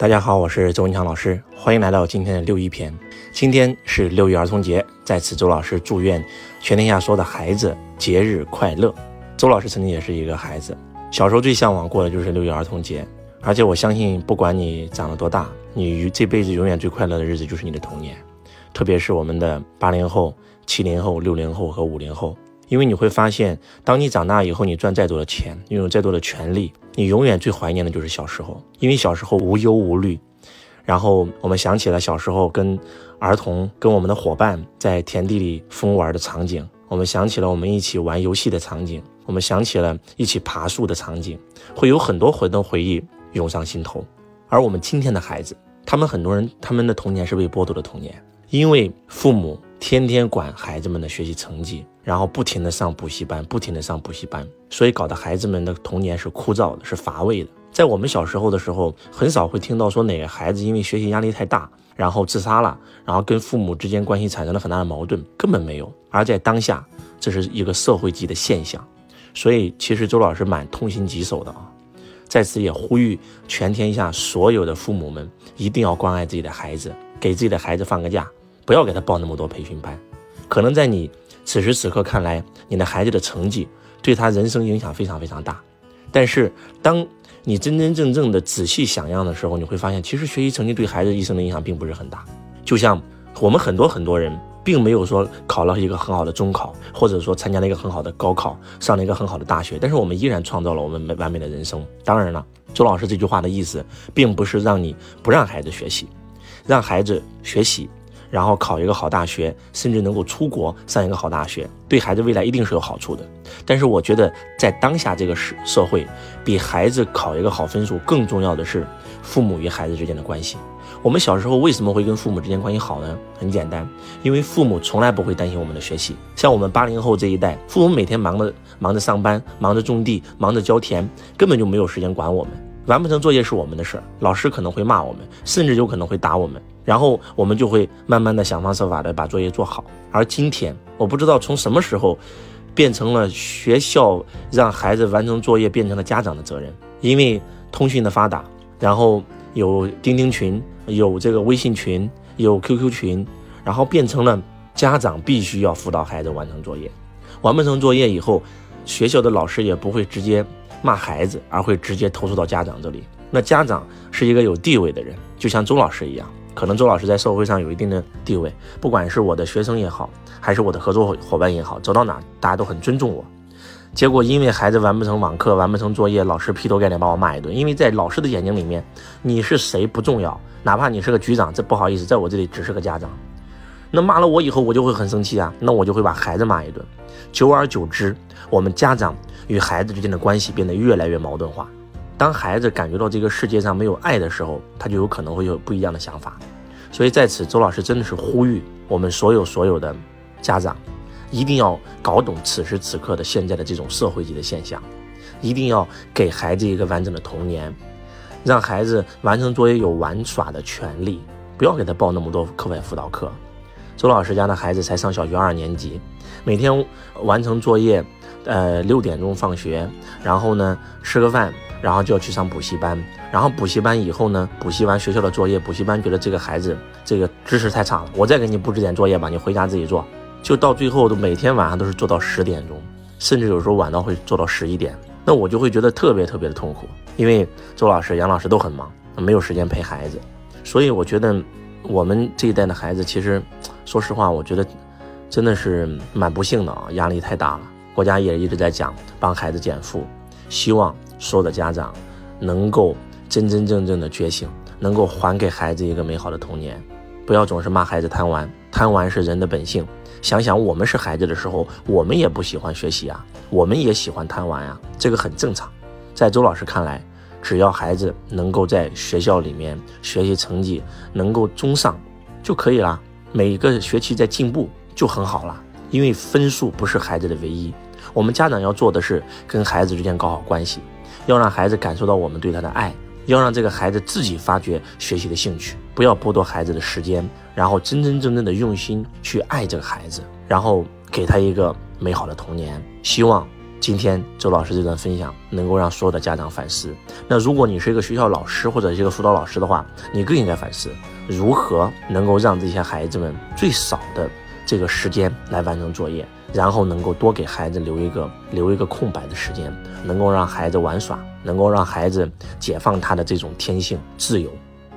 大家好，我是周文强老师，欢迎来到今天的六一篇。今天是六一儿童节，在此周老师祝愿全天下所有的孩子节日快乐。周老师曾经也是一个孩子，小时候最向往过的就是六一儿童节，而且我相信，不管你长了多大，你这辈子永远最快乐的日子就是你的童年，特别是我们的八零后、七零后、六零后和五零后。因为你会发现，当你长大以后，你赚再多的钱，拥有再多的权利，你永远最怀念的就是小时候。因为小时候无忧无虑，然后我们想起了小时候跟儿童、跟我们的伙伴在田地里疯玩的场景，我们想起了我们一起玩游戏的场景，我们想起了一起爬树的场景，会有很多回的回忆涌上心头。而我们今天的孩子，他们很多人他们的童年是被剥夺的童年，因为父母。天天管孩子们的学习成绩，然后不停的上补习班，不停的上补习班，所以搞得孩子们的童年是枯燥的，是乏味的。在我们小时候的时候，很少会听到说哪个孩子因为学习压力太大，然后自杀了，然后跟父母之间关系产生了很大的矛盾，根本没有。而在当下，这是一个社会级的现象，所以其实周老师蛮痛心疾首的啊，在此也呼吁全天下所有的父母们，一定要关爱自己的孩子，给自己的孩子放个假。不要给他报那么多培训班，可能在你此时此刻看来，你的孩子的成绩对他人生影响非常非常大。但是，当你真真正正的仔细想样的时候，你会发现，其实学习成绩对孩子一生的影响并不是很大。就像我们很多很多人，并没有说考了一个很好的中考，或者说参加了一个很好的高考，上了一个很好的大学，但是我们依然创造了我们完美的人生。当然了，周老师这句话的意思，并不是让你不让孩子学习，让孩子学习。然后考一个好大学，甚至能够出国上一个好大学，对孩子未来一定是有好处的。但是我觉得，在当下这个社社会，比孩子考一个好分数更重要的是父母与孩子之间的关系。我们小时候为什么会跟父母之间关系好呢？很简单，因为父母从来不会担心我们的学习。像我们八零后这一代，父母每天忙着忙着上班，忙着种地，忙着浇田，根本就没有时间管我们。完不成作业是我们的事儿，老师可能会骂我们，甚至有可能会打我们。然后我们就会慢慢的想方设法的把作业做好。而今天，我不知道从什么时候，变成了学校让孩子完成作业变成了家长的责任。因为通讯的发达，然后有钉钉群，有这个微信群，有 QQ 群，然后变成了家长必须要辅导孩子完成作业。完不成作业以后，学校的老师也不会直接骂孩子，而会直接投诉到家长这里。那家长是一个有地位的人，就像周老师一样。可能周老师在社会上有一定的地位，不管是我的学生也好，还是我的合作伙伴也好，走到哪大家都很尊重我。结果因为孩子完不成网课，完不成作业，老师劈头盖脸把我骂一顿。因为在老师的眼睛里面，你是谁不重要，哪怕你是个局长，这不好意思，在我这里只是个家长。那骂了我以后，我就会很生气啊，那我就会把孩子骂一顿。久而久之，我们家长与孩子之间的关系变得越来越矛盾化。当孩子感觉到这个世界上没有爱的时候，他就有可能会有不一样的想法。所以在此，周老师真的是呼吁我们所有所有的家长，一定要搞懂此时此刻的现在的这种社会级的现象，一定要给孩子一个完整的童年，让孩子完成作业有玩耍的权利，不要给他报那么多课外辅导课。周老师家的孩子才上小学二年级，每天完成作业。呃，六点钟放学，然后呢吃个饭，然后就要去上补习班。然后补习班以后呢，补习完学校的作业，补习班觉得这个孩子这个知识太差了，我再给你布置点作业吧，你回家自己做。就到最后都每天晚上都是做到十点钟，甚至有时候晚到会做到十一点。那我就会觉得特别特别的痛苦，因为周老师、杨老师都很忙，没有时间陪孩子。所以我觉得我们这一代的孩子，其实说实话，我觉得真的是蛮不幸的啊，压力太大了。国家也一直在讲帮孩子减负，希望所有的家长能够真真正正的觉醒，能够还给孩子一个美好的童年，不要总是骂孩子贪玩，贪玩是人的本性。想想我们是孩子的时候，我们也不喜欢学习啊，我们也喜欢贪玩啊，这个很正常。在周老师看来，只要孩子能够在学校里面学习成绩能够中上就可以了，每个学期在进步就很好了，因为分数不是孩子的唯一。我们家长要做的是跟孩子之间搞好关系，要让孩子感受到我们对他的爱，要让这个孩子自己发掘学习的兴趣，不要剥夺孩子的时间，然后真真正正的用心去爱这个孩子，然后给他一个美好的童年。希望今天周老师这段分享能够让所有的家长反思。那如果你是一个学校老师或者是一个辅导老师的话，你更应该反思如何能够让这些孩子们最少的这个时间来完成作业，然后能够多给孩子留一个留一个空白的时间，能够让孩子玩耍，能够让孩子解放他的这种天性自由。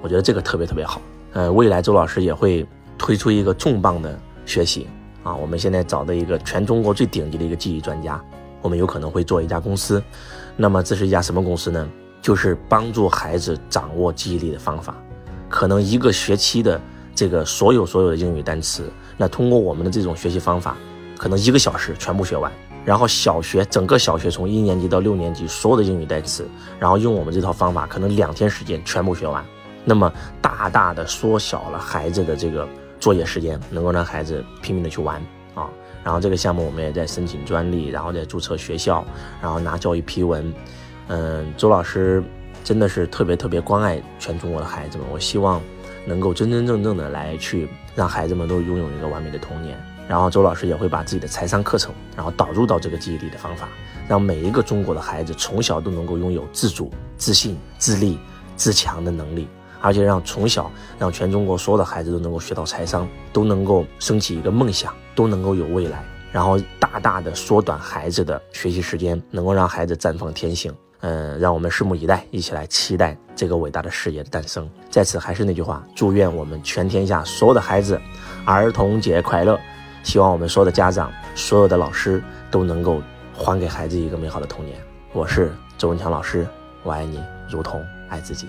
我觉得这个特别特别好。呃，未来周老师也会推出一个重磅的学习啊，我们现在找的一个全中国最顶级的一个记忆专家。我们有可能会做一家公司，那么这是一家什么公司呢？就是帮助孩子掌握记忆力的方法。可能一个学期的这个所有所有的英语单词，那通过我们的这种学习方法，可能一个小时全部学完。然后小学整个小学从一年级到六年级所有的英语单词，然后用我们这套方法，可能两天时间全部学完。那么大大的缩小了孩子的这个作业时间，能够让孩子拼命的去玩。然后这个项目我们也在申请专利，然后在注册学校，然后拿教育批文。嗯，周老师真的是特别特别关爱全中国的孩子们。我希望能够真真正正的来去让孩子们都拥有一个完美的童年。然后周老师也会把自己的财商课程，然后导入到这个记忆力的方法，让每一个中国的孩子从小都能够拥有自主、自信、自立、自强的能力。而且让从小让全中国所有的孩子都能够学到财商，都能够升起一个梦想，都能够有未来，然后大大的缩短孩子的学习时间，能够让孩子绽放天性。嗯，让我们拭目以待，一起来期待这个伟大的事业的诞生。在此还是那句话，祝愿我们全天下所有的孩子儿童节快乐！希望我们所有的家长、所有的老师都能够还给孩子一个美好的童年。我是周文强老师，我爱你如同爱自己。